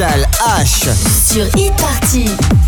H. Sur Hit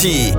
Sur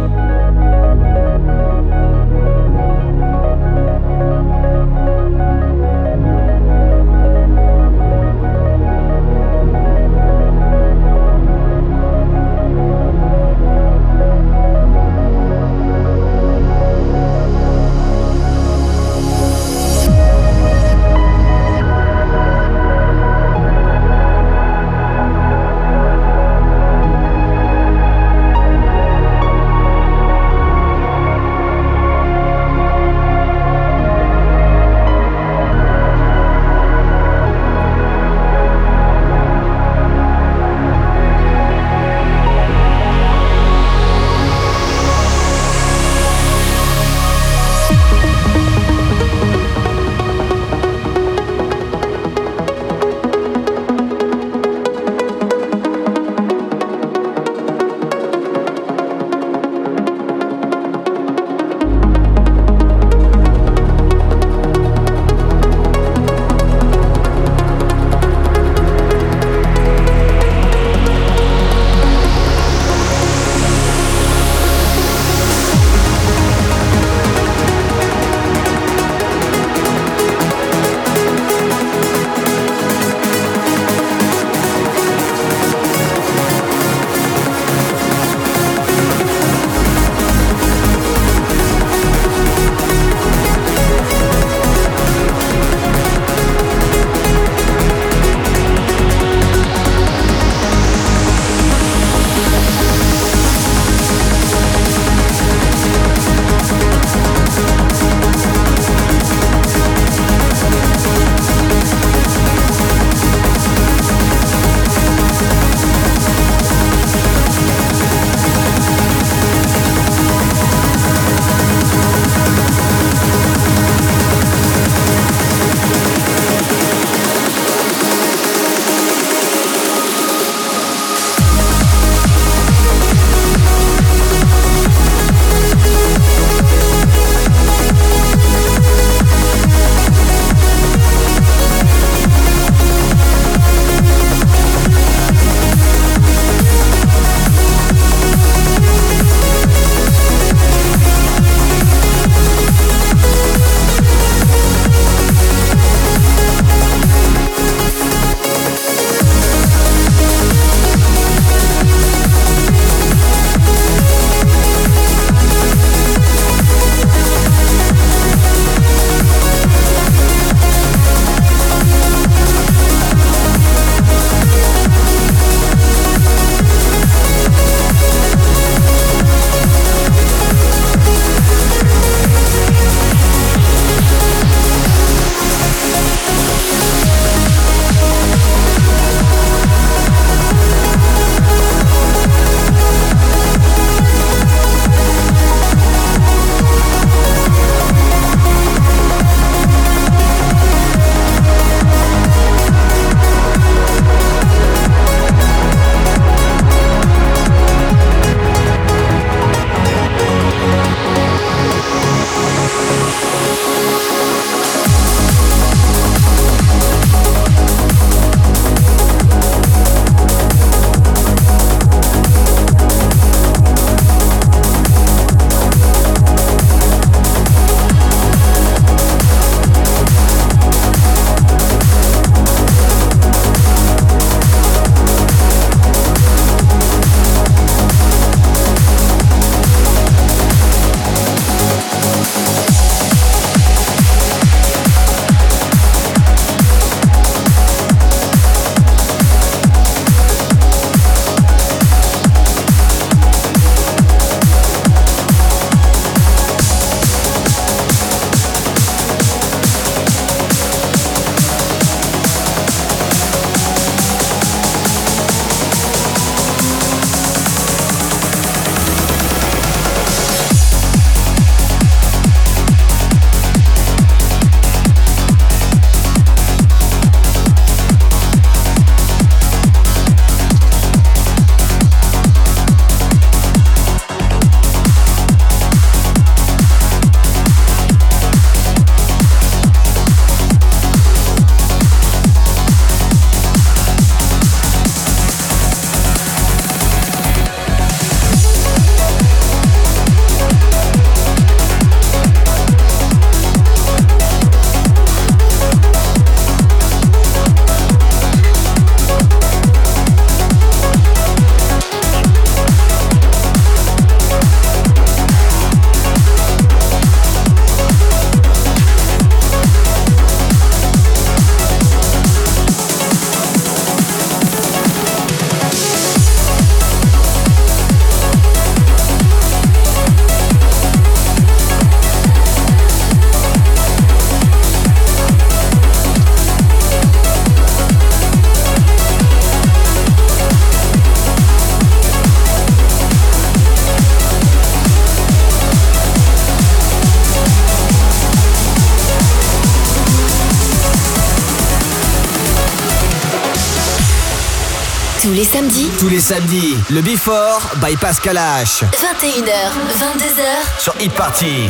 Tous les samedis, le Before by Pascal H. 21h, 22h sur Hit Party.